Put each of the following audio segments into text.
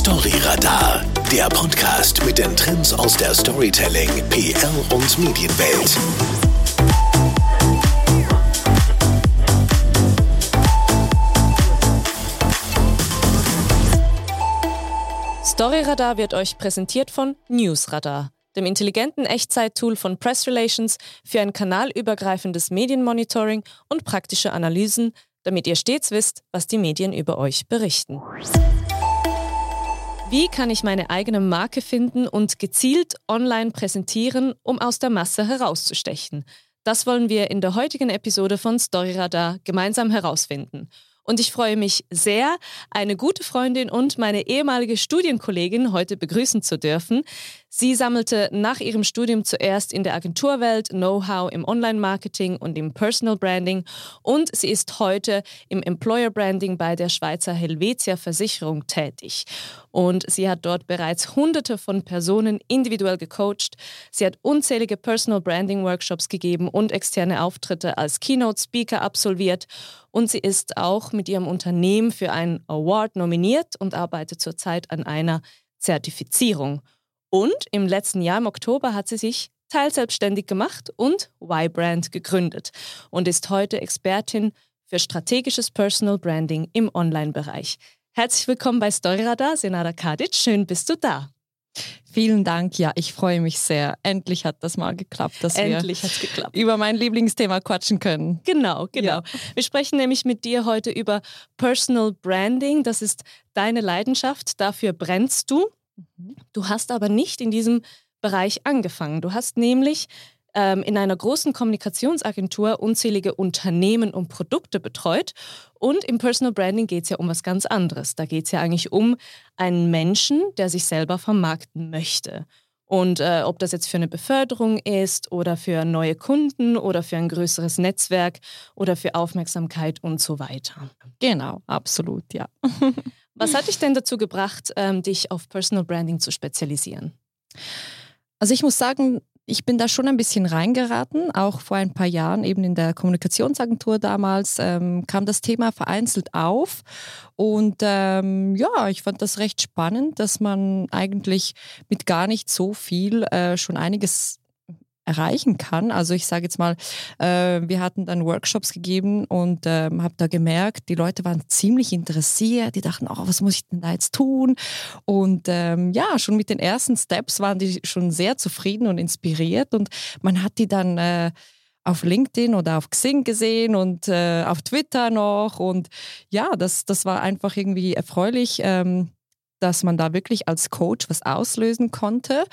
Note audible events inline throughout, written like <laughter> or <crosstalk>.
Storyradar, der Podcast mit den Trends aus der Storytelling, PR und Medienwelt. Storyradar wird euch präsentiert von Newsradar, dem intelligenten Echtzeit-Tool von Press Relations für ein kanalübergreifendes Medienmonitoring und praktische Analysen, damit ihr stets wisst, was die Medien über euch berichten. Wie kann ich meine eigene Marke finden und gezielt online präsentieren, um aus der Masse herauszustechen? Das wollen wir in der heutigen Episode von Storyradar gemeinsam herausfinden. Und ich freue mich sehr, eine gute Freundin und meine ehemalige Studienkollegin heute begrüßen zu dürfen. Sie sammelte nach ihrem Studium zuerst in der Agenturwelt Know-how im Online-Marketing und im Personal Branding und sie ist heute im Employer Branding bei der Schweizer Helvetia Versicherung tätig. Und sie hat dort bereits hunderte von Personen individuell gecoacht. Sie hat unzählige Personal Branding Workshops gegeben und externe Auftritte als Keynote Speaker absolviert. Und sie ist auch mit ihrem Unternehmen für einen Award nominiert und arbeitet zurzeit an einer Zertifizierung. Und im letzten Jahr im Oktober hat sie sich teilselbstständig gemacht und Y-Brand gegründet und ist heute Expertin für strategisches Personal Branding im Online-Bereich. Herzlich willkommen bei Storyradar, Senada Kadic. Schön bist du da. Vielen Dank. Ja, ich freue mich sehr. Endlich hat das mal geklappt, dass Endlich wir geklappt. über mein Lieblingsthema quatschen können. Genau, genau. Ja. Wir sprechen nämlich mit dir heute über Personal Branding. Das ist deine Leidenschaft. Dafür brennst du. Du hast aber nicht in diesem Bereich angefangen. Du hast nämlich ähm, in einer großen Kommunikationsagentur unzählige Unternehmen und Produkte betreut. Und im Personal Branding geht es ja um was ganz anderes. Da geht es ja eigentlich um einen Menschen, der sich selber vermarkten möchte. Und äh, ob das jetzt für eine Beförderung ist oder für neue Kunden oder für ein größeres Netzwerk oder für Aufmerksamkeit und so weiter. Genau, absolut, ja. <laughs> Was hat dich denn dazu gebracht, ähm, dich auf Personal Branding zu spezialisieren? Also ich muss sagen, ich bin da schon ein bisschen reingeraten, auch vor ein paar Jahren, eben in der Kommunikationsagentur damals, ähm, kam das Thema vereinzelt auf. Und ähm, ja, ich fand das recht spannend, dass man eigentlich mit gar nicht so viel äh, schon einiges erreichen kann. Also ich sage jetzt mal, äh, wir hatten dann Workshops gegeben und ähm, habe da gemerkt, die Leute waren ziemlich interessiert. Die dachten, oh, was muss ich denn da jetzt tun? Und ähm, ja, schon mit den ersten Steps waren die schon sehr zufrieden und inspiriert und man hat die dann äh, auf LinkedIn oder auf Xing gesehen und äh, auf Twitter noch. Und ja, das, das war einfach irgendwie erfreulich. Ähm, dass man da wirklich als Coach was auslösen konnte.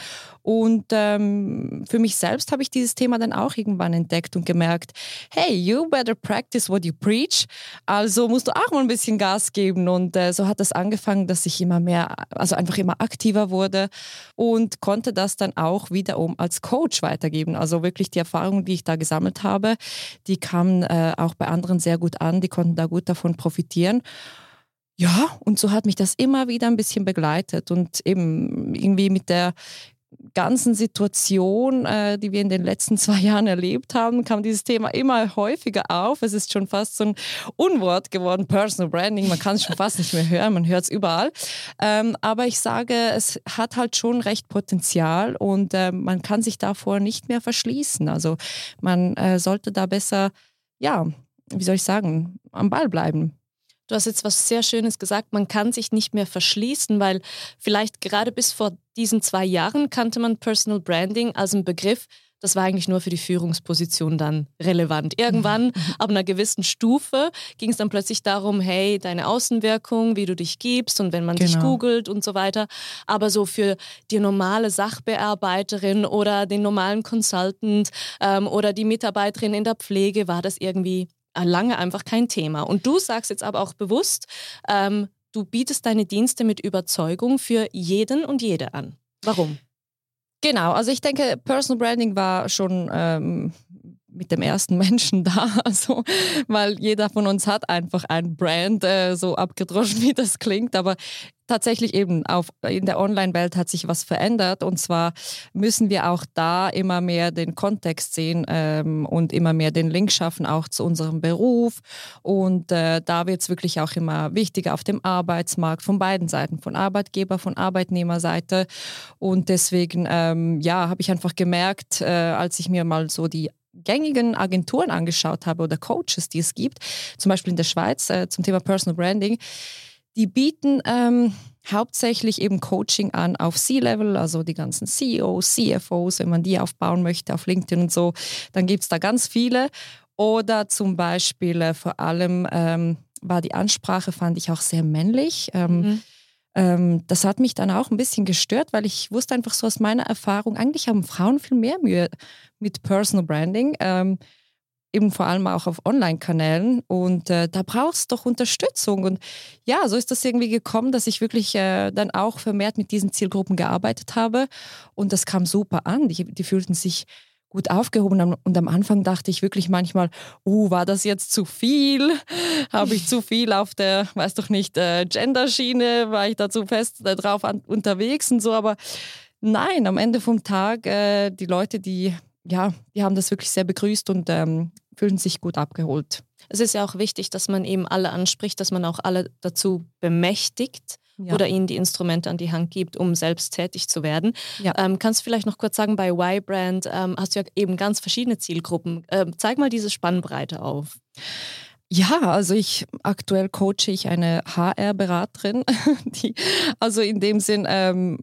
Und ähm, für mich selbst habe ich dieses Thema dann auch irgendwann entdeckt und gemerkt, hey, you better practice what you preach. Also musst du auch mal ein bisschen Gas geben. Und äh, so hat das angefangen, dass ich immer mehr, also einfach immer aktiver wurde und konnte das dann auch wiederum als Coach weitergeben. Also wirklich die Erfahrungen, die ich da gesammelt habe, die kamen äh, auch bei anderen sehr gut an, die konnten da gut davon profitieren. Ja, und so hat mich das immer wieder ein bisschen begleitet und eben irgendwie mit der ganzen Situation, äh, die wir in den letzten <laughs> zwei Jahren erlebt haben, kam dieses Thema immer häufiger auf. Es ist schon fast so ein Unwort geworden, Personal Branding. Man kann es schon <laughs> fast nicht mehr hören, man hört es überall. Ähm, aber ich sage, es hat halt schon recht Potenzial und äh, man kann sich davor nicht mehr verschließen. Also man äh, sollte da besser, ja, wie soll ich sagen, am Ball bleiben. Du hast jetzt was sehr Schönes gesagt, man kann sich nicht mehr verschließen, weil vielleicht gerade bis vor diesen zwei Jahren kannte man Personal Branding als einen Begriff, das war eigentlich nur für die Führungsposition dann relevant. Irgendwann, mhm. ab einer gewissen Stufe, ging es dann plötzlich darum, hey, deine Außenwirkung, wie du dich gibst und wenn man genau. dich googelt und so weiter. Aber so für die normale Sachbearbeiterin oder den normalen Consultant ähm, oder die Mitarbeiterin in der Pflege war das irgendwie lange einfach kein Thema. Und du sagst jetzt aber auch bewusst, ähm, du bietest deine Dienste mit Überzeugung für jeden und jede an. Warum? Genau, also ich denke, Personal Branding war schon ähm, mit dem ersten <laughs> Menschen da. Also, weil jeder von uns hat einfach ein Brand, äh, so abgedroschen wie das klingt. Aber tatsächlich eben auf, in der Online-Welt hat sich was verändert. Und zwar müssen wir auch da immer mehr den Kontext sehen ähm, und immer mehr den Link schaffen, auch zu unserem Beruf. Und äh, da wird es wirklich auch immer wichtiger auf dem Arbeitsmarkt von beiden Seiten, von Arbeitgeber, von Arbeitnehmerseite. Und deswegen, ähm, ja, habe ich einfach gemerkt, äh, als ich mir mal so die gängigen Agenturen angeschaut habe oder Coaches, die es gibt, zum Beispiel in der Schweiz äh, zum Thema Personal Branding, die bieten ähm, hauptsächlich eben Coaching an auf C-Level, also die ganzen CEOs, CFOs, wenn man die aufbauen möchte auf LinkedIn und so, dann gibt es da ganz viele. Oder zum Beispiel äh, vor allem ähm, war die Ansprache, fand ich auch sehr männlich. Ähm, mhm. Ähm, das hat mich dann auch ein bisschen gestört, weil ich wusste einfach so aus meiner Erfahrung, eigentlich haben Frauen viel mehr Mühe mit Personal Branding. Ähm, eben vor allem auch auf Online-Kanälen. Und äh, da brauchst du doch Unterstützung. Und ja, so ist das irgendwie gekommen, dass ich wirklich äh, dann auch vermehrt mit diesen Zielgruppen gearbeitet habe. Und das kam super an. Die, die fühlten sich gut aufgehoben. Und am Anfang dachte ich wirklich manchmal, oh, war das jetzt zu viel? Habe ich zu viel auf der, weiß doch nicht, äh, Genderschiene? War ich da zu fest äh, drauf an, unterwegs und so? Aber nein, am Ende vom Tag, äh, die Leute, die, ja, die haben das wirklich sehr begrüßt und ähm, fühlen sich gut abgeholt. Es ist ja auch wichtig, dass man eben alle anspricht, dass man auch alle dazu bemächtigt ja. oder ihnen die Instrumente an die Hand gibt, um selbst tätig zu werden. Ja. Ähm, kannst du vielleicht noch kurz sagen, bei Y-Brand ähm, hast du ja eben ganz verschiedene Zielgruppen. Ähm, zeig mal diese Spannbreite auf. Ja, also ich aktuell coache ich eine HR-Beraterin, <laughs> die also in dem Sinn ähm,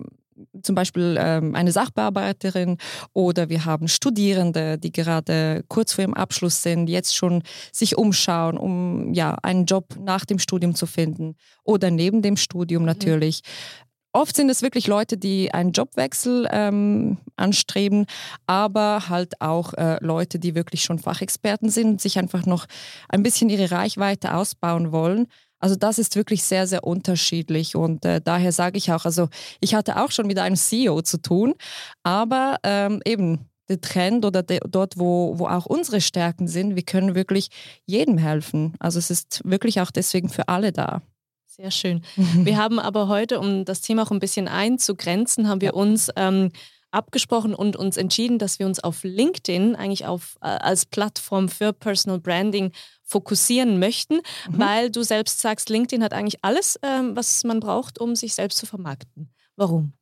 zum Beispiel ähm, eine Sachbearbeiterin oder wir haben Studierende, die gerade kurz vor ihrem Abschluss sind, jetzt schon sich umschauen, um ja einen Job nach dem Studium zu finden oder neben dem Studium mhm. natürlich. Mhm. Oft sind es wirklich Leute, die einen Jobwechsel ähm, anstreben, aber halt auch äh, Leute, die wirklich schon Fachexperten sind und sich einfach noch ein bisschen ihre Reichweite ausbauen wollen. Also das ist wirklich sehr, sehr unterschiedlich und äh, daher sage ich auch, also ich hatte auch schon mit einem CEO zu tun, aber ähm, eben der Trend oder de, dort, wo, wo auch unsere Stärken sind, wir können wirklich jedem helfen. Also es ist wirklich auch deswegen für alle da. Sehr schön. <laughs> Wir haben aber heute, um das Thema auch ein bisschen einzugrenzen, haben wir uns ähm, abgesprochen und uns entschieden, dass wir uns auf LinkedIn eigentlich auf, äh, als Plattform für Personal Branding fokussieren möchten, mhm. weil du selbst sagst, LinkedIn hat eigentlich alles, ähm, was man braucht, um sich selbst zu vermarkten. Warum?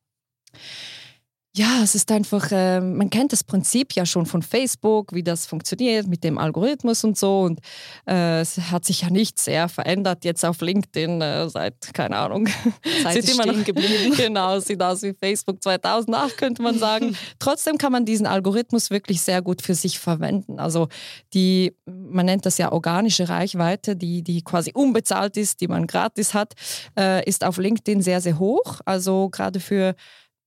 Ja, es ist einfach, äh, man kennt das Prinzip ja schon von Facebook, wie das funktioniert mit dem Algorithmus und so. Und äh, es hat sich ja nicht sehr verändert jetzt auf LinkedIn äh, seit, keine Ahnung, seit <laughs> immer noch geblieben. <laughs> genau, sieht aus wie Facebook 2008, könnte man sagen. <laughs> Trotzdem kann man diesen Algorithmus wirklich sehr gut für sich verwenden. Also die, man nennt das ja organische Reichweite, die, die quasi unbezahlt ist, die man gratis hat, äh, ist auf LinkedIn sehr, sehr hoch. Also gerade für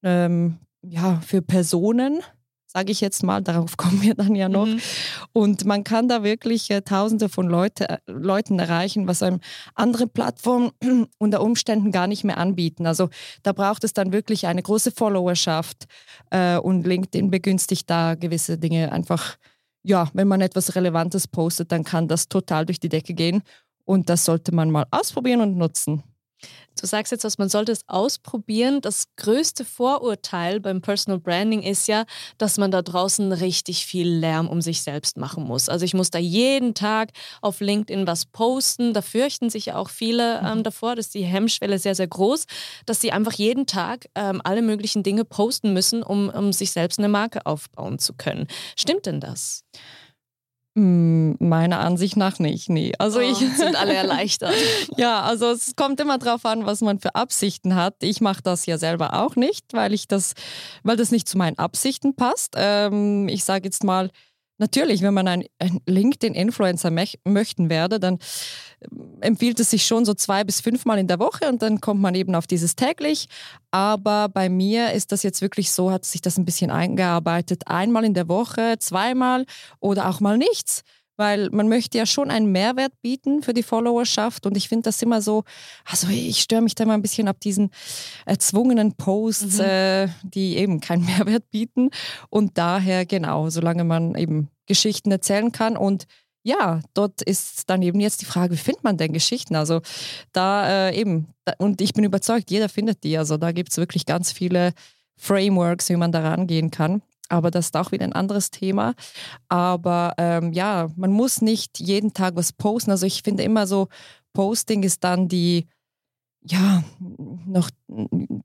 ähm, ja, für Personen, sage ich jetzt mal, darauf <laughs> kommen wir dann ja noch. Mhm. Und man kann da wirklich äh, Tausende von Leute, äh, Leuten erreichen, was einem andere Plattformen <clears throat> unter Umständen gar nicht mehr anbieten. Also da braucht es dann wirklich eine große Followerschaft äh, und LinkedIn begünstigt da gewisse Dinge einfach. Ja, wenn man etwas Relevantes postet, dann kann das total durch die Decke gehen. Und das sollte man mal ausprobieren und nutzen. Du sagst jetzt, dass man sollte es ausprobieren. Das größte Vorurteil beim Personal Branding ist ja, dass man da draußen richtig viel Lärm um sich selbst machen muss. Also ich muss da jeden Tag auf LinkedIn was posten. Da fürchten sich ja auch viele ähm, mhm. davor, dass die Hemmschwelle sehr, sehr groß, dass sie einfach jeden Tag ähm, alle möglichen Dinge posten müssen, um, um sich selbst eine Marke aufbauen zu können. Stimmt denn das? Hm, meiner Ansicht nach nicht, nee. Also oh, ich <laughs> sind alle erleichtert. <laughs> ja, also es kommt immer darauf an, was man für Absichten hat. Ich mache das ja selber auch nicht, weil ich das, weil das nicht zu meinen Absichten passt. Ähm, ich sage jetzt mal, Natürlich, wenn man ein, LinkedIn-Influencer möchten werde, dann äh, empfiehlt es sich schon so zwei bis fünfmal in der Woche und dann kommt man eben auf dieses täglich. Aber bei mir ist das jetzt wirklich so, hat sich das ein bisschen eingearbeitet. Einmal in der Woche, zweimal oder auch mal nichts. Weil man möchte ja schon einen Mehrwert bieten für die Followerschaft und ich finde das immer so, also ich störe mich da immer ein bisschen ab diesen erzwungenen Posts, mhm. äh, die eben keinen <laughs> Mehrwert bieten und daher genau, solange man eben Geschichten erzählen kann und ja, dort ist dann eben jetzt die Frage, wie findet man denn Geschichten? Also da äh, eben, da, und ich bin überzeugt, jeder findet die. Also da gibt es wirklich ganz viele Frameworks, wie man da rangehen kann. Aber das ist auch wieder ein anderes Thema. Aber ähm, ja, man muss nicht jeden Tag was posten. Also ich finde immer so, Posting ist dann die, ja, noch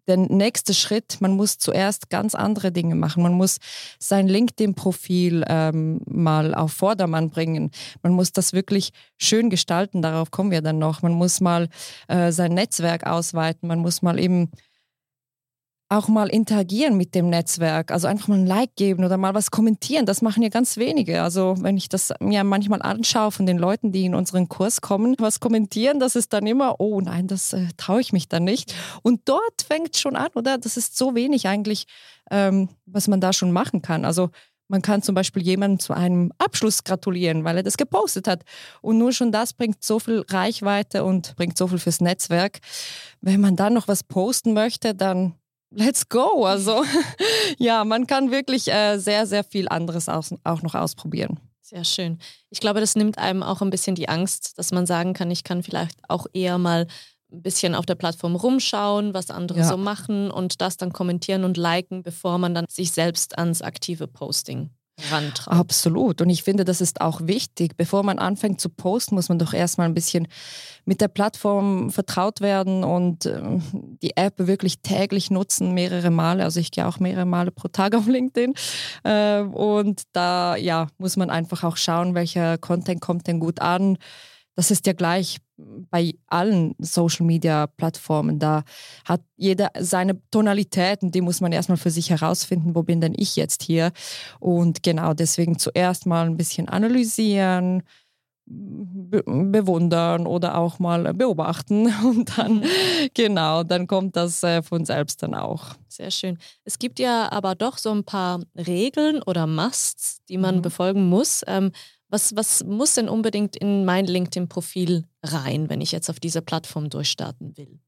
der nächste Schritt. Man muss zuerst ganz andere Dinge machen. Man muss sein LinkedIn-Profil ähm, mal auf Vordermann bringen. Man muss das wirklich schön gestalten. Darauf kommen wir dann noch. Man muss mal äh, sein Netzwerk ausweiten. Man muss mal eben auch mal interagieren mit dem Netzwerk, also einfach mal ein Like geben oder mal was kommentieren. Das machen ja ganz wenige. Also wenn ich das mir manchmal anschaue von den Leuten, die in unseren Kurs kommen, was kommentieren, das ist dann immer, oh nein, das äh, traue ich mich dann nicht. Und dort fängt schon an, oder? Das ist so wenig eigentlich, ähm, was man da schon machen kann. Also man kann zum Beispiel jemandem zu einem Abschluss gratulieren, weil er das gepostet hat. Und nur schon das bringt so viel Reichweite und bringt so viel fürs Netzwerk. Wenn man dann noch was posten möchte, dann let's go. Also <laughs> ja, man kann wirklich äh, sehr, sehr viel anderes aus, auch noch ausprobieren. Sehr schön. Ich glaube, das nimmt einem auch ein bisschen die Angst, dass man sagen kann, ich kann vielleicht auch eher mal ein bisschen auf der Plattform rumschauen, was andere ja. so machen und das dann kommentieren und liken, bevor man dann sich selbst ans aktive Posting rantraut. Absolut. Und ich finde, das ist auch wichtig. Bevor man anfängt zu posten, muss man doch erstmal ein bisschen mit der Plattform vertraut werden und äh, die App wirklich täglich nutzen, mehrere Male. Also ich gehe auch mehrere Male pro Tag <laughs> auf LinkedIn. Äh, und da ja, muss man einfach auch schauen, welcher Content kommt denn gut an das ist ja gleich bei allen Social-Media-Plattformen. Da hat jeder seine Tonalitäten, die muss man erstmal für sich herausfinden, wo bin denn ich jetzt hier? Und genau deswegen zuerst mal ein bisschen analysieren, be bewundern oder auch mal beobachten <laughs> und dann mhm. genau, dann kommt das äh, von selbst dann auch. Sehr schön. Es gibt ja aber doch so ein paar Regeln oder Musts, die man mhm. befolgen muss. Ähm, was, was muss denn unbedingt in mein LinkedIn-Profil rein, wenn ich jetzt auf dieser Plattform durchstarten will?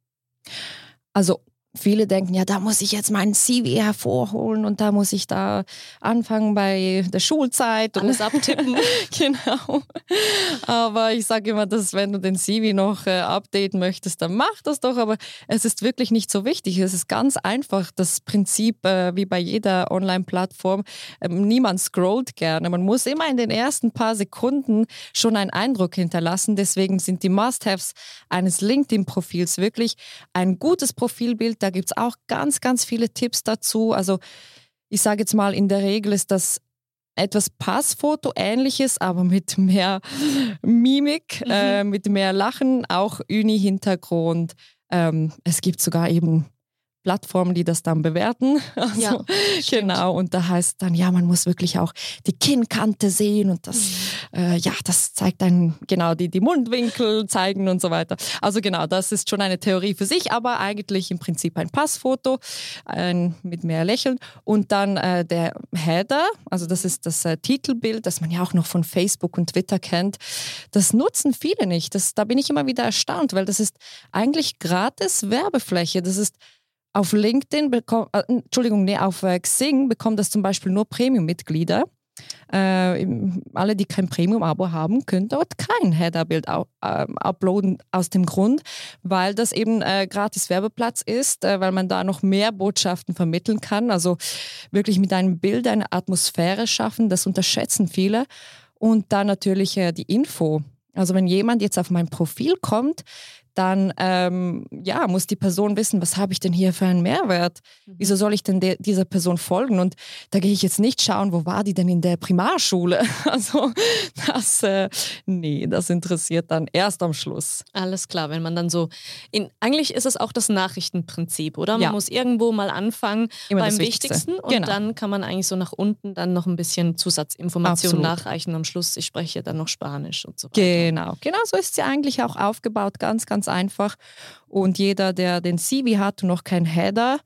Also Viele denken, ja, da muss ich jetzt meinen CV hervorholen und da muss ich da anfangen bei der Schulzeit und alles abtippen. <laughs> <laughs> genau. Aber ich sage immer, dass wenn du den CV noch äh, updaten möchtest, dann mach das doch. Aber es ist wirklich nicht so wichtig. Es ist ganz einfach. Das Prinzip, äh, wie bei jeder Online-Plattform, äh, niemand scrollt gerne. Man muss immer in den ersten paar Sekunden schon einen Eindruck hinterlassen. Deswegen sind die Must-Haves eines LinkedIn-Profils wirklich ein gutes Profilbild da gibt es auch ganz, ganz viele Tipps dazu. Also ich sage jetzt mal, in der Regel ist das etwas Passfoto-ähnliches, aber mit mehr Mimik, mhm. äh, mit mehr Lachen, auch Uni-Hintergrund. Ähm, es gibt sogar eben Plattformen, die das dann bewerten. <laughs> Also, ja, genau. Und da heißt dann, ja, man muss wirklich auch die Kinnkante sehen und das, mhm. äh, ja, das zeigt dann genau die, die Mundwinkel zeigen und so weiter. Also genau, das ist schon eine Theorie für sich, aber eigentlich im Prinzip ein Passfoto ein, mit mehr Lächeln und dann äh, der Header, also das ist das äh, Titelbild, das man ja auch noch von Facebook und Twitter kennt. Das nutzen viele nicht. Das, da bin ich immer wieder erstaunt, weil das ist eigentlich gratis Werbefläche. Das ist auf LinkedIn bekommt, äh, Entschuldigung, nee, auf äh, Xing bekommt das zum Beispiel nur Premium-Mitglieder. Äh, alle, die kein Premium-Abo haben, können dort kein Header-Bild äh, uploaden aus dem Grund, weil das eben äh, gratis Werbeplatz ist, äh, weil man da noch mehr Botschaften vermitteln kann. Also wirklich mit einem Bild eine Atmosphäre schaffen, das unterschätzen viele. Und dann natürlich äh, die Info. Also wenn jemand jetzt auf mein Profil kommt, dann ähm, ja, muss die Person wissen, was habe ich denn hier für einen Mehrwert? Mhm. Wieso soll ich denn dieser Person folgen? Und da gehe ich jetzt nicht schauen, wo war die denn in der Primarschule? <laughs> Also das, äh, nee, das interessiert dann erst am Schluss. Alles klar, wenn man dann so, in, eigentlich ist es auch das Nachrichtenprinzip, oder? Man ja. muss irgendwo mal anfangen Immer beim Wichtigsten und genau. dann kann man eigentlich so nach unten dann noch ein bisschen Zusatzinformationen nachreichen. Am Schluss, ich spreche dann noch Spanisch und so weiter. Genau, genau so ist sie eigentlich auch aufgebaut, ganz, ganz ganz einfach. Und jeder, der den CV hat und noch kein Header,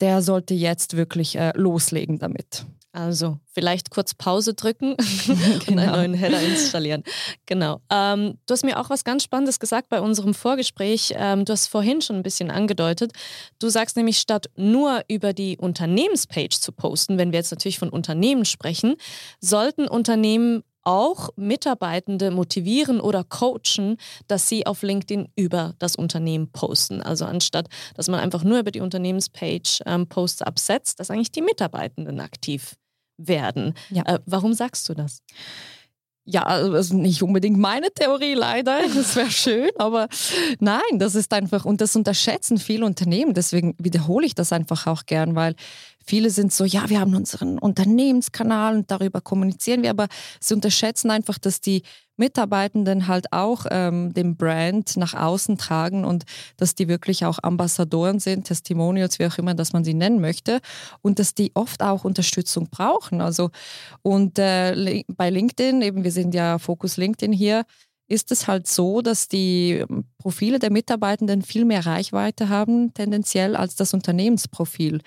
der sollte jetzt wirklich äh, loslegen damit. Also vielleicht kurz Pause drücken genau. <laughs> und einen neuen Header installieren. Genau. Ähm, du hast mir auch was ganz Spannendes gesagt bei unserem Vorgespräch. Ähm, du hast vorhin schon ein bisschen angedeutet. Du sagst nämlich, statt nur über die Unternehmenspage zu posten, wenn wir jetzt natürlich von Unternehmen sprechen, sollten Unternehmen auch Mitarbeitende motivieren oder coachen, dass sie auf LinkedIn über das Unternehmen posten. Also anstatt, dass man einfach nur über die Unternehmenspage ähm, Posts absetzt, dass eigentlich die Mitarbeitenden aktiv werden. Ja. Äh, warum sagst du das? Ja, also nicht unbedingt meine Theorie leider, <laughs> das wäre schön, aber nein, das ist einfach, und das unterschätzen viele Unternehmen, deswegen wiederhole ich das einfach auch gern, weil Viele sind so, ja, wir haben unseren Unternehmenskanal und darüber kommunizieren wir, aber sie unterschätzen einfach, dass die Mitarbeitenden halt auch ähm, den Brand nach außen tragen und dass die wirklich auch Ambassadoren sind, Testimonials, wie auch immer, dass man sie nennen möchte und dass die oft auch Unterstützung brauchen. Also und äh, bei LinkedIn, eben wir sind ja Fokus LinkedIn hier, ist es halt so, dass die Profile der Mitarbeitenden viel mehr Reichweite haben, tendenziell, als das Unternehmensprofil.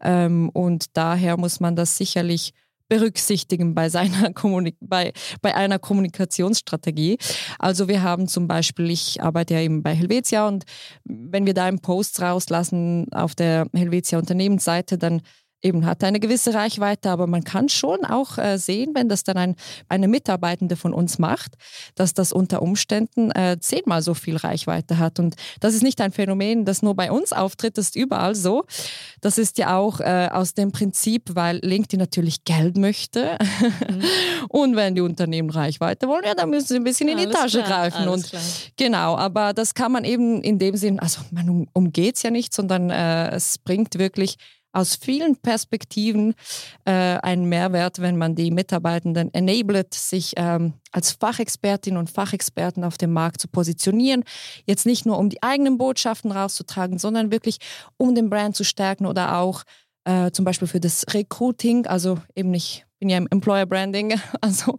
Ähm, und daher muss man das sicherlich berücksichtigen bei, seiner <laughs> Kommunik bei, bei einer Kommunikationsstrategie. Also wir haben zum Beispiel, ich arbeite ja eben bei Helvetia und wenn wir da einen Post rauslassen auf der Helvetia Unternehmensseite, dann eben hat eine gewisse Reichweite, aber man kann schon auch äh, sehen, wenn das dann ein, eine Mitarbeitende von uns macht, dass das unter Umständen äh, zehnmal so viel Reichweite hat. Und das ist nicht ein Phänomen, das nur bei uns auftritt, das ist überall so. Das ist ja auch äh, aus dem Prinzip, weil LinkedIn natürlich Geld möchte. Mhm. <laughs> Und wenn die Unternehmen Reichweite wollen, ja, dann müssen sie ein bisschen in die alles Tasche klar, greifen. Und klar. genau, aber das kann man eben in dem Sinn, also man umgeht es ja nicht, sondern äh, es bringt wirklich aus vielen Perspektiven äh, einen Mehrwert, wenn man die Mitarbeitenden enablet, sich ähm, als Fachexpertin und Fachexperten auf dem Markt zu positionieren. Jetzt nicht nur, um die eigenen Botschaften rauszutragen, sondern wirklich, um den Brand zu stärken oder auch äh, zum Beispiel für das Recruiting, also eben nicht bin ja im Employer Branding, <laughs> also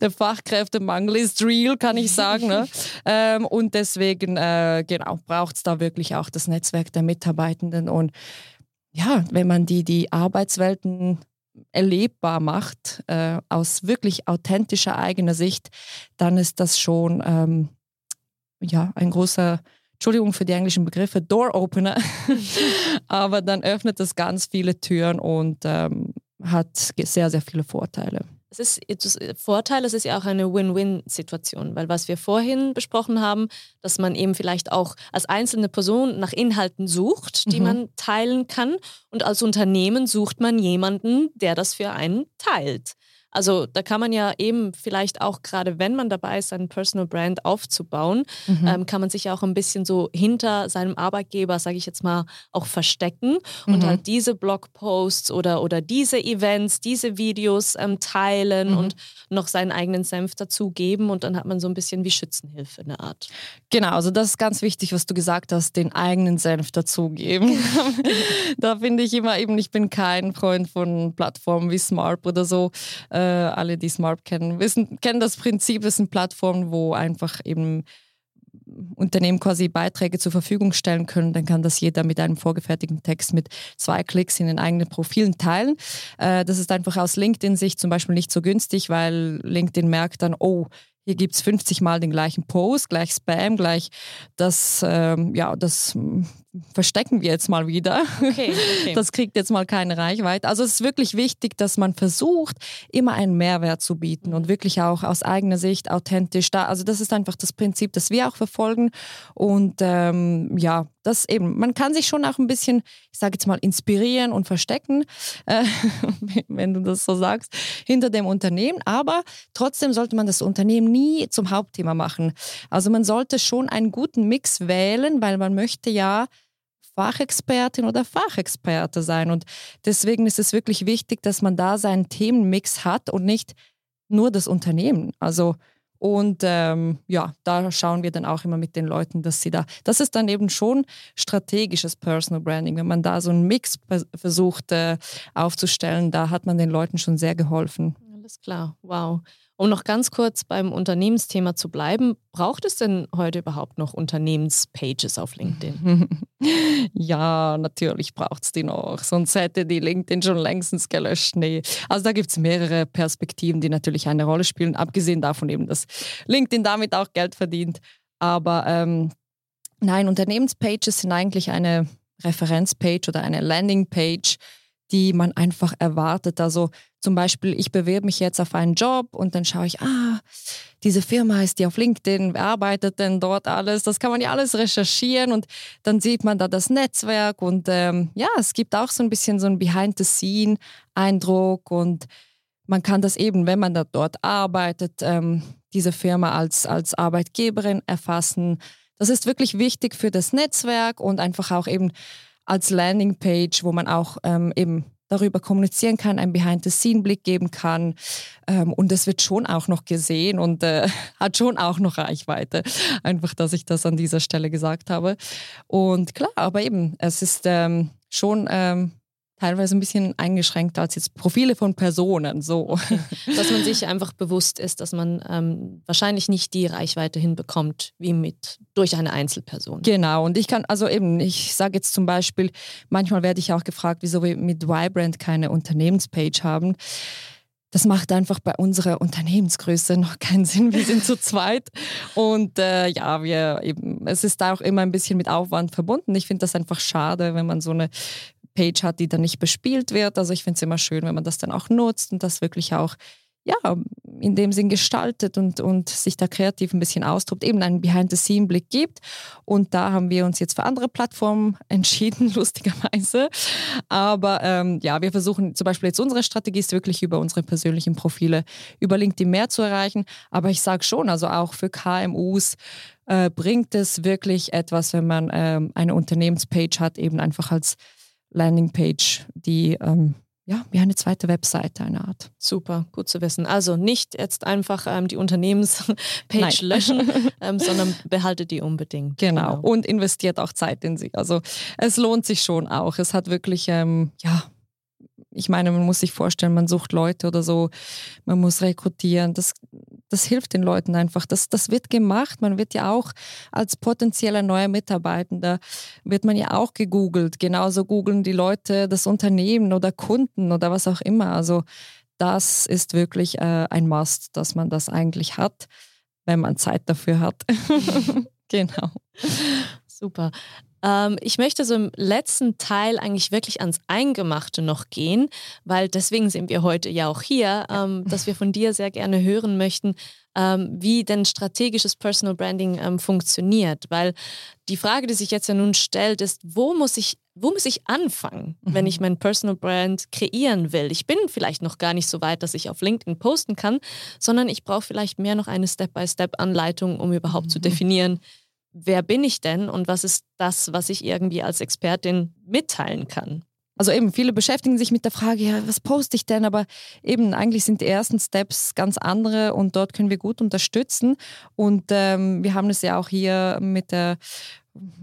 der Fachkräftemangel ist real, kann ich sagen. Ne? <laughs> ähm, und deswegen äh, genau braucht es da wirklich auch das Netzwerk der Mitarbeitenden und ja, wenn man die, die Arbeitswelten erlebbar macht, äh, aus wirklich authentischer eigener Sicht, dann ist das schon ähm, ja, ein großer, Entschuldigung für die englischen Begriffe, Door-Opener. <laughs> Aber dann öffnet es ganz viele Türen und ähm, hat sehr, sehr viele Vorteile. Es ist das Vorteil, es ist ja auch eine Win-Win-Situation, weil was wir vorhin besprochen haben, dass man eben vielleicht auch als einzelne Person nach Inhalten sucht, die mhm. man teilen kann und als Unternehmen sucht man jemanden, der das für einen teilt. Also da kann man ja eben vielleicht auch gerade, wenn man dabei ist, seinen Personal Brand aufzubauen, mhm. ähm, kann man sich ja auch ein bisschen so hinter seinem Arbeitgeber, sage ich jetzt mal, auch verstecken mhm. und halt diese Blogposts oder, oder diese Events, diese Videos ähm, teilen mhm. und noch seinen eigenen Senf dazugeben und dann hat man so ein bisschen wie Schützenhilfe eine Art. Genau, also das ist ganz wichtig, was du gesagt hast, den eigenen Senf dazugeben. <laughs> da finde ich immer eben, ich bin kein Freund von Plattformen wie Smart oder so. Äh, alle, die Smart kennen, wissen, kennen das Prinzip. Es sind Plattformen, wo einfach eben Unternehmen quasi Beiträge zur Verfügung stellen können, dann kann das jeder mit einem vorgefertigten Text mit zwei Klicks in den eigenen Profilen teilen. Äh, das ist einfach aus LinkedIn-Sicht zum Beispiel nicht so günstig, weil LinkedIn merkt dann, oh, hier gibt es 50 Mal den gleichen Post, gleich Spam, gleich das, ähm, ja, das verstecken wir jetzt mal wieder. Okay, okay. <laughs> Das kriegt jetzt mal keine Reichweite. Also es ist wirklich wichtig, dass man versucht, immer einen Mehrwert zu bieten und wirklich auch aus eigener Sicht authentisch da. Also das ist einfach das Prinzip, das wir auch verfolgen. Und ähm, ja, das eben, man kann sich schon auch ein bisschen, ich sage jetzt mal, inspirieren und verstecken, äh, <laughs> wenn du das so sagst, hinter dem Unternehmen. Aber trotzdem sollte man das Unternehmen nie zum Hauptthema machen. Also man sollte schon einen guten Mix wählen, weil man möchte ja Fachexpertin oder Fachexperte sein. Und deswegen ist es wirklich wichtig, dass man da seinen Themenmix hat und nicht nur das Unternehmen. Also und ähm, ja, da schauen wir dann auch immer mit den Leuten, dass sie da, das ist dann eben schon strategisches Personal Branding. Wenn man da so einen Mix versucht äh, aufzustellen, da hat man den Leuten schon sehr geholfen. Alles klar, wow. Um noch ganz kurz beim Unternehmensthema zu bleiben, braucht es denn heute überhaupt noch Unternehmenspages auf LinkedIn? <laughs> ja, natürlich braucht es die noch. Sonst hätte die LinkedIn schon längstens gelöscht. Nee. Also da gibt es mehrere Perspektiven, die natürlich eine Rolle spielen, abgesehen davon eben, dass LinkedIn damit auch Geld verdient. Aber ähm, nein, Unternehmenspages sind eigentlich eine Referenzpage oder eine Landingpage, die man einfach erwartet. Also zum Beispiel, ich bewerbe mich jetzt auf einen Job und dann schaue ich, ah, diese Firma ist die auf LinkedIn, wer arbeitet denn dort alles? Das kann man ja alles recherchieren und dann sieht man da das Netzwerk und ähm, ja, es gibt auch so ein bisschen so einen Behind-the-Scene-Eindruck und man kann das eben, wenn man da dort arbeitet, ähm, diese Firma als, als Arbeitgeberin erfassen. Das ist wirklich wichtig für das Netzwerk und einfach auch eben als Landingpage, wo man auch ähm, eben darüber kommunizieren kann, einen Behind-the-Scene-Blick geben kann. Ähm, und es wird schon auch noch gesehen und äh, <laughs> hat schon auch noch Reichweite. Einfach, dass ich das an dieser Stelle gesagt habe. Und klar, aber eben, es ist ähm, schon ähm, teilweise ein bisschen eingeschränkter als jetzt Profile von Personen. So. Dass man sich einfach bewusst ist, dass man ähm, wahrscheinlich nicht die Reichweite hinbekommt wie mit durch eine Einzelperson. Genau, und ich kann, also eben, ich sage jetzt zum Beispiel, manchmal werde ich auch gefragt, wieso wir mit Vibrant keine Unternehmenspage haben. Das macht einfach bei unserer Unternehmensgröße noch keinen Sinn. Wir sind zu zweit und äh, ja, wir eben, es ist auch immer ein bisschen mit Aufwand verbunden. Ich finde das einfach schade, wenn man so eine Page hat, die dann nicht bespielt wird. Also ich finde es immer schön, wenn man das dann auch nutzt und das wirklich auch ja, in dem Sinn gestaltet und, und sich da kreativ ein bisschen austobt, eben einen Behind-the-Scene-Blick gibt. Und da haben wir uns jetzt für andere Plattformen <laughs> entschieden, lustigerweise. Aber ähm, ja, wir versuchen zum Beispiel jetzt unsere Strategie ist wirklich über unsere persönlichen Profile über LinkedIn mehr zu erreichen. Aber ich sage schon, also auch für KMUs äh, bringt es wirklich etwas, wenn man ähm, eine Unternehmenspage hat, eben einfach als Landingpage, die ähm, ja, wie eine zweite Webseite, eine Art. Super, gut zu wissen. Also nicht jetzt einfach ähm, die Unternehmenspage löschen, <laughs> ähm, sondern behaltet die unbedingt. Genau. genau. und investiert auch Zeit in sie. Also es lohnt sich schon auch. Es hat wirklich, ähm, ja, ich meine, man muss sich vorstellen, man sucht Leute oder so, man muss rekrutieren. Das, das hilft den Leuten einfach. Das, das wird gemacht. Man wird ja auch als potenzieller neuer Mitarbeitender, wird man ja auch gegoogelt. Genauso googeln die Leute das Unternehmen oder Kunden oder was auch immer. Also das ist wirklich äh, ein Must, dass man das eigentlich hat, wenn man Zeit dafür hat. <laughs> genau. Super. Ähm, ich möchte so im letzten Teil eigentlich wirklich ans Eingemachte noch gehen, weil deswegen sind wir heute ja auch hier, ähm, dass wir von dir sehr gerne hören möchten, ähm, wie denn strategisches Personal Branding ähm, funktioniert. Weil die Frage, die sich jetzt ja nun stellt, ist, wo muss ich wo muss ich anfangen, mhm. wenn ich mein Personal Brand kreieren will? Ich bin vielleicht noch gar nicht so weit, dass ich auf LinkedIn posten kann, sondern ich brauche vielleicht mehr noch eine Step-by-Step-Anleitung, um überhaupt mhm. zu definieren, wer bin ich denn und was ist das, was ich irgendwie als Expertin mitteilen kann? Also eben, viele beschäftigen sich mit der Frage, ja, was poste ich denn? Aber eben, eigentlich sind die ersten Steps ganz andere und dort können wir gut unterstützen. Und ähm, wir haben es ja auch hier mit der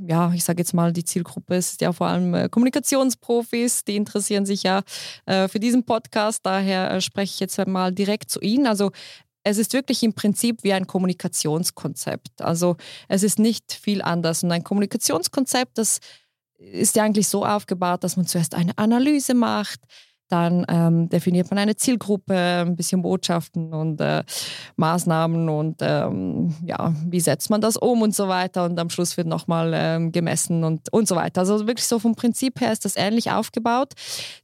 ja, ich sage jetzt mal, die Zielgruppe ist ja vor allem äh, Kommunikationsprofis, die interessieren sich ja äh, für diesen Podcast. Daher äh, spreche ich jetzt mal direkt zu Ihnen. Also es ist wirklich im Prinzip wie ein Kommunikationskonzept. Also es ist nicht viel anders. Und ein Kommunikationskonzept, das ist ja eigentlich so aufgebaut, dass man zuerst eine Analyse macht, dann ähm, definiert man eine Zielgruppe, ein bisschen Botschaften und äh, Maßnahmen und ähm, ja, wie setzt man das um und so weiter. Und am Schluss wird nochmal ähm, gemessen und, und so weiter. Also wirklich so vom Prinzip her ist das ähnlich aufgebaut.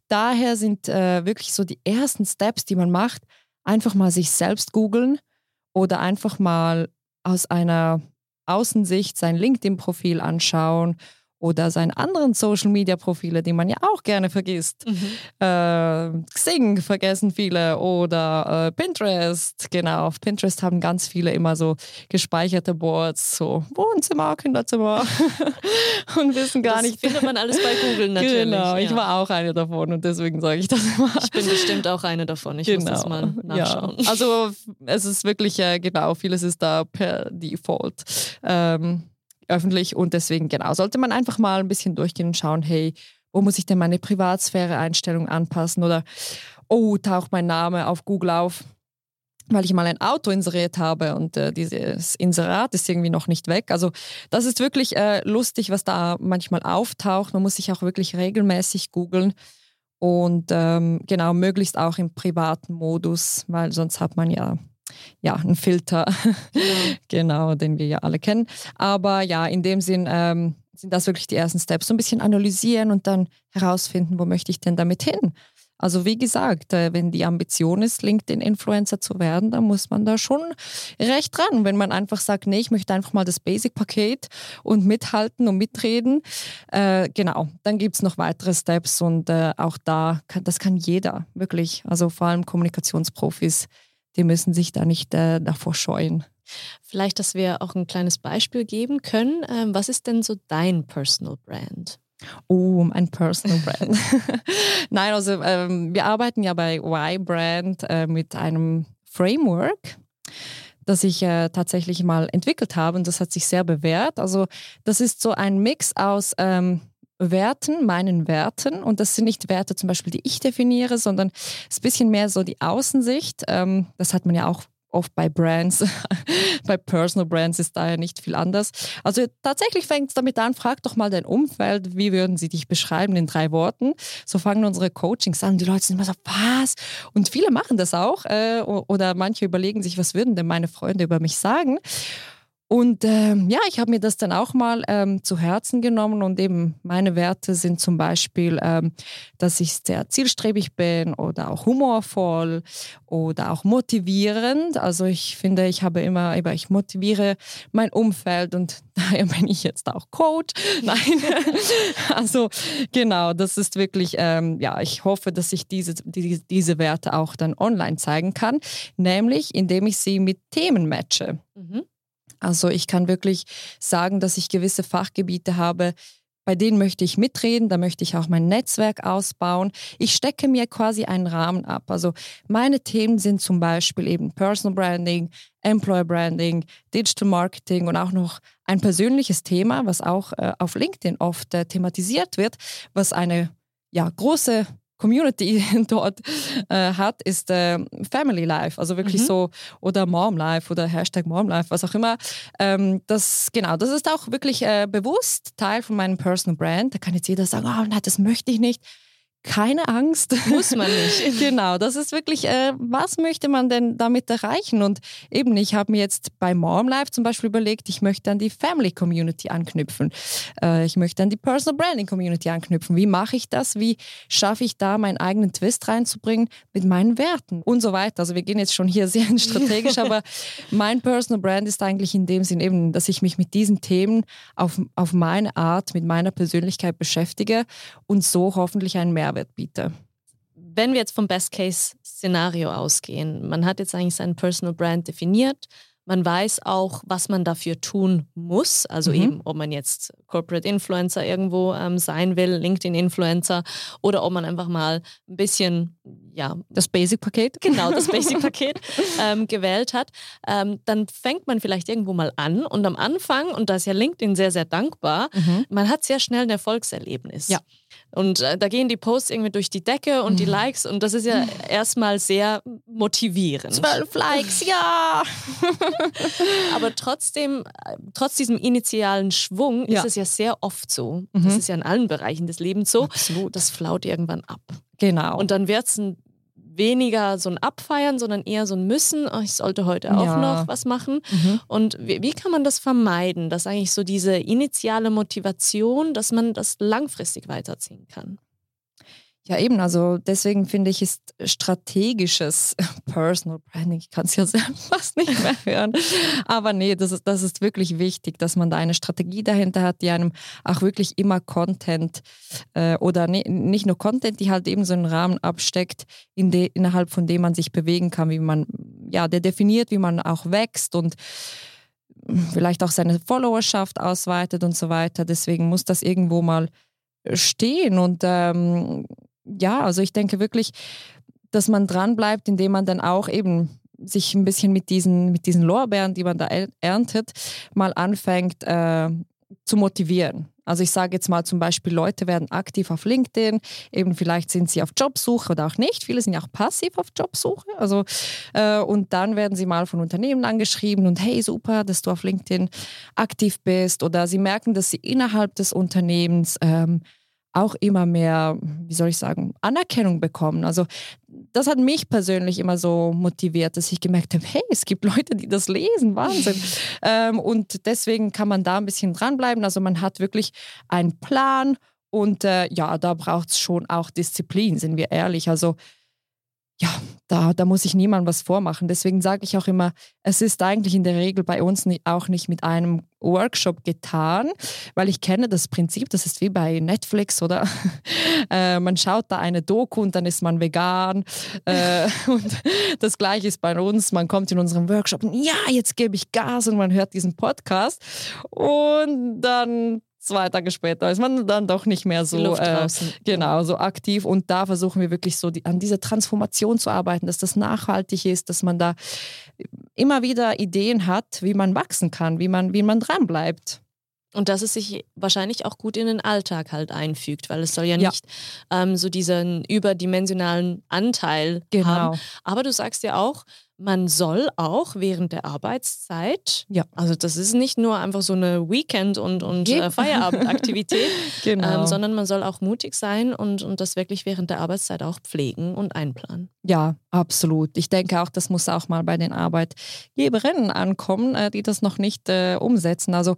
Daher sind äh, wirklich so die ersten Steps, die man macht, einfach mal sich selbst googeln oder einfach mal aus einer Außensicht sein LinkedIn-Profil anschauen oder seine anderen Social-Media-Profile, die man ja auch gerne vergisst. Mhm. Äh, Xing vergessen viele oder äh, Pinterest. Genau, auf Pinterest haben ganz viele immer so gespeicherte Boards, so Wohnzimmer, Kinderzimmer <laughs> und wissen gar das nicht. findet man alles bei Google <laughs> natürlich. Genau, ich war auch eine davon und deswegen sage ich das immer. Ich bin bestimmt auch eine davon. Ich genau. muss das mal nachschauen. Ja. Also es ist wirklich, äh, genau, vieles ist da per Default. Ähm, öffentlich und deswegen, genau, sollte man einfach mal ein bisschen durchgehen und schauen, hey, wo muss ich denn meine Privatsphäre-Einstellung anpassen oder, oh, taucht mein Name auf Google auf, weil ich mal ein Auto inseriert habe und äh, dieses Inserat ist irgendwie noch nicht weg. Also das ist wirklich äh, lustig, was da manchmal auftaucht. Man muss sich auch wirklich regelmäßig googeln und ähm, genau, möglichst auch im privaten Modus, weil sonst hat man ja ja, einen Filter, <laughs> genau, den wir ja alle kennen. Aber ja, in dem Sinn ähm, sind das wirklich die ersten Steps. So ein bisschen analysieren und dann herausfinden, wo möchte ich denn damit hin? Also wie gesagt, äh, wenn die Ambition ist, LinkedIn-Influencer zu werden, dann muss man da schon recht dran. Wenn man einfach sagt, nee, ich möchte einfach mal das Basic-Paket und mithalten und mitreden, äh, genau, dann gibt es noch weitere Steps und äh, auch da, kann, das kann jeder, wirklich. Also vor allem Kommunikationsprofis, die müssen sich da nicht äh, davor scheuen. Vielleicht, dass wir auch ein kleines Beispiel geben können. Ähm, was ist denn so dein Personal Brand? Oh, ein Personal Brand. <laughs> Nein, also ähm, wir arbeiten ja bei Y-Brand äh, mit einem Framework, das ich äh, tatsächlich mal entwickelt habe und das hat sich sehr bewährt. Also das ist so ein Mix aus ähm, Werten, meinen Werten. Und das sind nicht Werte zum Beispiel, die ich definiere, sondern es ist ein bisschen mehr so die Außensicht. Ähm, das hat man ja auch oft bei Brands, <laughs> bei Personal Brands ist da ja nicht viel anders. Also tatsächlich fängt es damit an, frag doch mal dein Umfeld, wie würden sie dich beschreiben in drei Worten. So fangen unsere Coachings an. Die Leute sind immer so, was? Und viele machen das auch. Äh, oder manche überlegen sich, was würden denn meine Freunde über mich sagen? Und ähm, ja, ich habe mir das dann auch mal ähm, zu Herzen genommen und eben meine Werte sind zum Beispiel, ähm, dass ich sehr zielstrebig bin oder auch humorvoll oder auch motivierend. Also ich finde, ich habe immer, ich motiviere mein Umfeld und <laughs> daher bin ich jetzt auch Coach. <laughs> Nein, <laughs> also genau, das ist wirklich, ähm, ja, ich hoffe, dass ich diese, die, diese Werte auch dann online zeigen kann, nämlich indem ich sie mit Themen matche. Mhm. Also ich kann wirklich sagen, dass ich gewisse Fachgebiete habe, bei denen möchte ich mitreden, da möchte ich auch mein Netzwerk ausbauen. Ich stecke mir quasi einen Rahmen ab. Also meine Themen sind zum Beispiel eben Personal Branding, Employer Branding, Digital Marketing und auch noch ein persönliches Thema, was auch äh, auf LinkedIn oft äh, thematisiert wird, was eine ja, große Community <laughs> dort äh, hat, ist äh, Family Life, also wirklich mhm. so oder Mom Life oder Hashtag Mom Life, was auch immer. Ähm, das genau, das ist auch wirklich äh, bewusst Teil von meinem Personal Brand. Da kann jetzt jeder sagen, oh nein, das möchte ich nicht keine Angst. Muss man nicht. <laughs> genau, das ist wirklich, äh, was möchte man denn damit erreichen? Und eben, ich habe mir jetzt bei Mom Life zum Beispiel überlegt, ich möchte an die Family Community anknüpfen. Äh, ich möchte an die Personal Branding Community anknüpfen. Wie mache ich das? Wie schaffe ich da meinen eigenen Twist reinzubringen mit meinen Werten und so weiter? Also wir gehen jetzt schon hier sehr strategisch, <laughs> aber mein Personal Brand ist eigentlich in dem Sinn eben, dass ich mich mit diesen Themen auf, auf meine Art, mit meiner Persönlichkeit beschäftige und so hoffentlich einen Mehrwert Mehrwert biete. Wenn wir jetzt vom Best-Case-Szenario ausgehen, man hat jetzt eigentlich seinen Personal Brand definiert, man weiß auch, was man dafür tun muss. Also mhm. eben, ob man jetzt Corporate Influencer irgendwo ähm, sein will, LinkedIn-Influencer oder ob man einfach mal ein bisschen, ja. Das Basic-Paket? Genau, das <laughs> Basic-Paket ähm, gewählt hat. Ähm, dann fängt man vielleicht irgendwo mal an und am Anfang, und da ist ja LinkedIn sehr, sehr dankbar, mhm. man hat sehr schnell ein Erfolgserlebnis. Ja. Und äh, da gehen die Posts irgendwie durch die Decke und die mhm. Likes und das ist ja erstmal sehr motivierend. Zwölf Likes, ja! <laughs> <laughs> Aber trotzdem, äh, trotz diesem initialen Schwung ja. ist es ja sehr oft so, mhm. das ist ja in allen Bereichen des Lebens so, Absolut. das flaut irgendwann ab. Genau. Und dann wird es ein weniger so ein Abfeiern, sondern eher so ein Müssen. Oh, ich sollte heute auch ja. noch was machen. Mhm. Und wie, wie, kann man das vermeiden, dass eigentlich so diese initiale Motivation, dass man das langfristig weiterziehen kann? Ja, eben, also deswegen finde ich, ist strategisches <laughs> Personal Branding, ich kann es ja <laughs> fast nicht mehr hören, aber nee, das ist, das ist wirklich wichtig, dass man da eine Strategie dahinter hat, die einem auch wirklich immer Content äh, oder ne, nicht nur Content, die halt eben so einen Rahmen absteckt, in de, innerhalb von dem man sich bewegen kann, wie man, ja, der definiert, wie man auch wächst und vielleicht auch seine Followerschaft ausweitet und so weiter. Deswegen muss das irgendwo mal stehen und ähm, ja, also ich denke wirklich, dass man dranbleibt, indem man dann auch eben sich ein bisschen mit diesen, mit diesen Lorbeeren, die man da erntet, mal anfängt äh, zu motivieren. Also ich sage jetzt mal zum Beispiel, Leute werden aktiv auf LinkedIn, eben vielleicht sind sie auf Jobsuche oder auch nicht. Viele sind ja auch passiv auf Jobsuche. Also, äh, und dann werden sie mal von Unternehmen angeschrieben und hey, super, dass du auf LinkedIn aktiv bist. Oder sie merken, dass sie innerhalb des Unternehmens ähm, auch immer mehr, wie soll ich sagen, Anerkennung bekommen. Also das hat mich persönlich immer so motiviert, dass ich gemerkt habe, hey, es gibt Leute, die das lesen, Wahnsinn. <laughs> ähm, und deswegen kann man da ein bisschen dranbleiben. Also man hat wirklich einen Plan und äh, ja, da braucht es schon auch Disziplin, sind wir ehrlich. Also ja, da, da muss ich niemandem was vormachen. Deswegen sage ich auch immer, es ist eigentlich in der Regel bei uns auch nicht mit einem Workshop getan, weil ich kenne das Prinzip, das ist wie bei Netflix, oder? <laughs> äh, man schaut da eine Doku und dann ist man vegan. Äh, <laughs> und das gleiche ist bei uns, man kommt in unserem Workshop und ja, jetzt gebe ich Gas und man hört diesen Podcast und dann zwei Tage später ist man dann doch nicht mehr so, äh, genau, so aktiv. Und da versuchen wir wirklich so die, an dieser Transformation zu arbeiten, dass das nachhaltig ist, dass man da immer wieder Ideen hat, wie man wachsen kann, wie man, wie man dranbleibt. Und dass es sich wahrscheinlich auch gut in den Alltag halt einfügt, weil es soll ja nicht ja. Ähm, so diesen überdimensionalen Anteil genau. haben. Aber du sagst ja auch, man soll auch während der Arbeitszeit, ja. also das ist nicht nur einfach so eine Weekend- und, und äh, Feierabendaktivität, <laughs> genau. ähm, sondern man soll auch mutig sein und, und das wirklich während der Arbeitszeit auch pflegen und einplanen. Ja, absolut. Ich denke auch, das muss auch mal bei den Arbeitgeberinnen ankommen, äh, die das noch nicht äh, umsetzen. Also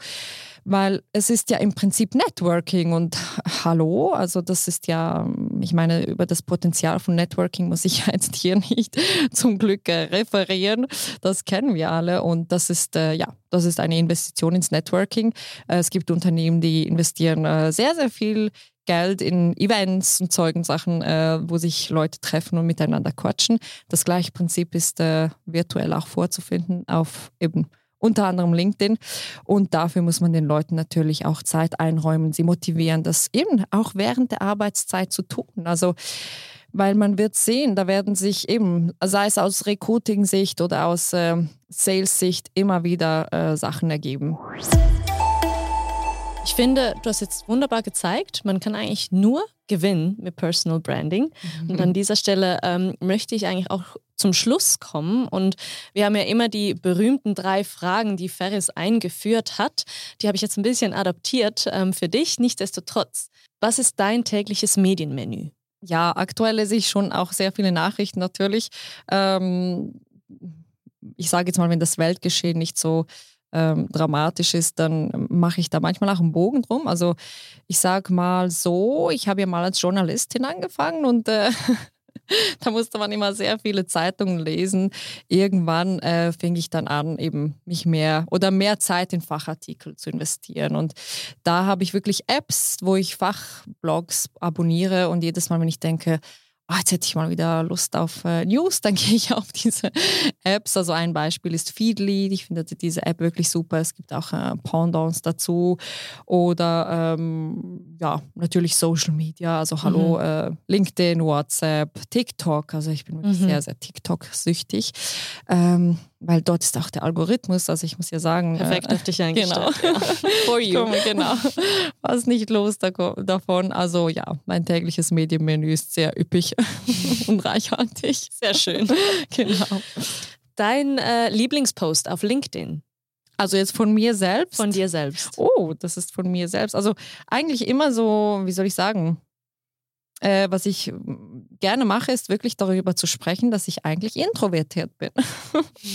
weil es ist ja im Prinzip Networking und hallo, also das ist ja, ich meine, über das Potenzial von Networking muss ich <laughs> jetzt hier nicht zum Glück äh, referieren, das kennen wir alle und das ist, äh, ja, das ist eine Investition ins Networking. Äh, es gibt Unternehmen, die investieren äh, sehr, sehr viel Geld in Events und Zeugensachen, äh, wo sich Leute treffen und miteinander quatschen. Das gleiche Prinzip ist äh, virtuell auch vorzufinden auf eben unter anderem LinkedIn. Und dafür muss man den Leuten natürlich auch Zeit einräumen, sie motivieren, das eben auch während der Arbeitszeit zu tun. Also weil man wird sehen, da werden sich eben, sei es aus Recruiting-Sicht oder aus äh, Sales-Sicht, immer wieder äh, Sachen ergeben. Ich finde, du hast jetzt wunderbar gezeigt, man kann eigentlich nur gewinnen mit Personal Branding. Mhm. Und an dieser Stelle ähm, möchte ich eigentlich auch zum Schluss kommen. Und wir haben ja immer die berühmten drei Fragen, die Ferris eingeführt hat. Die habe ich jetzt ein bisschen adaptiert ähm, für dich. Nichtsdestotrotz, was ist dein tägliches Medienmenü? Ja, aktuell lese ich schon auch sehr viele Nachrichten natürlich. Ähm, ich sage jetzt mal, wenn das Weltgeschehen nicht so ähm, dramatisch ist, dann mache ich da manchmal auch einen Bogen drum. Also ich sage mal so, ich habe ja mal als Journalistin angefangen und äh, <laughs> da musste man immer sehr viele Zeitungen lesen. Irgendwann äh, fing ich dann an, eben mich mehr oder mehr Zeit in Fachartikel zu investieren. Und da habe ich wirklich Apps, wo ich Fachblogs abonniere und jedes Mal, wenn ich denke, oh, jetzt hätte ich mal wieder Lust auf äh, News, dann <laughs> gehe ich auf diese Apps. Also ein Beispiel ist Feedly. Ich finde diese App wirklich super. Es gibt auch äh, Pendants dazu. Oder ähm, ja, natürlich Social Media. Also hallo, mhm. äh, LinkedIn, WhatsApp, TikTok. Also ich bin wirklich mhm. sehr, sehr TikTok-süchtig. Ähm, weil dort ist auch der Algorithmus, also ich muss ja sagen. Perfekt äh, auf dich <laughs> eingestellt. Genau. For you. Komme, genau. Was nicht los davon. Also ja, mein tägliches Medienmenü ist sehr üppig <laughs> und reichhaltig. Sehr schön. <laughs> genau. Dein äh, Lieblingspost auf LinkedIn? Also jetzt von mir selbst? Von dir selbst. Oh, das ist von mir selbst. Also eigentlich immer so, wie soll ich sagen, äh, was ich gerne mache, ist wirklich darüber zu sprechen, dass ich eigentlich introvertiert bin.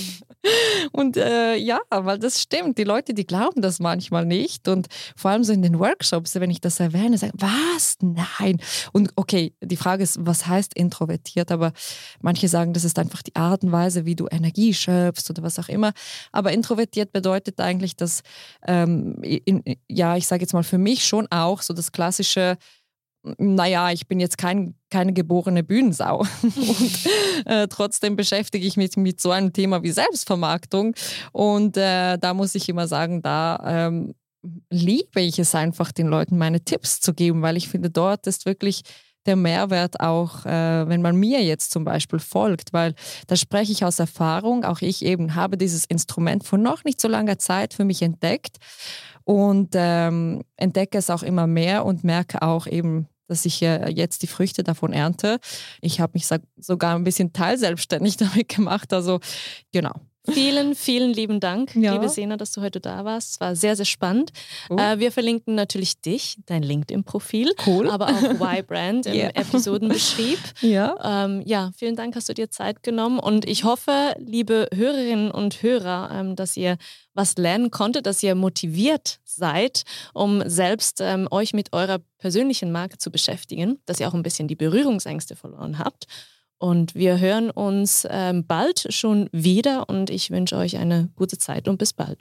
<laughs> und äh, ja, weil das stimmt. Die Leute, die glauben das manchmal nicht. Und vor allem so in den Workshops, wenn ich das erwähne, sagen, was? Nein. Und okay, die Frage ist, was heißt introvertiert? Aber manche sagen, das ist einfach die Art und Weise, wie du Energie schöpfst oder was auch immer. Aber introvertiert bedeutet eigentlich, dass, ähm, in, ja, ich sage jetzt mal für mich schon auch so das klassische, naja, ich bin jetzt kein, keine geborene Bühnensau. <laughs> und äh, trotzdem beschäftige ich mich mit so einem Thema wie Selbstvermarktung. Und äh, da muss ich immer sagen, da ähm, liebe ich es einfach, den Leuten meine Tipps zu geben, weil ich finde, dort ist wirklich der Mehrwert auch, äh, wenn man mir jetzt zum Beispiel folgt, weil da spreche ich aus Erfahrung. Auch ich eben habe dieses Instrument vor noch nicht so langer Zeit für mich entdeckt und ähm, entdecke es auch immer mehr und merke auch eben, dass ich äh, jetzt die Früchte davon ernte. Ich habe mich sogar ein bisschen teilselbstständig <laughs> damit gemacht. Also genau. Vielen, vielen lieben Dank, ja. liebe Sena, dass du heute da warst. Es war sehr, sehr spannend. Cool. Äh, wir verlinken natürlich dich, dein LinkedIn-Profil, cool. aber auch <laughs> Y-Brand im yeah. Episodenbeschrieb. ja. Ähm, ja, vielen Dank, hast du dir Zeit genommen und ich hoffe, liebe Hörerinnen und Hörer, ähm, dass ihr was lernen konntet, dass ihr motiviert seid, um selbst ähm, euch mit eurer persönlichen Marke zu beschäftigen, dass ihr auch ein bisschen die Berührungsängste verloren habt. Und wir hören uns ähm, bald schon wieder und ich wünsche euch eine gute Zeit und bis bald.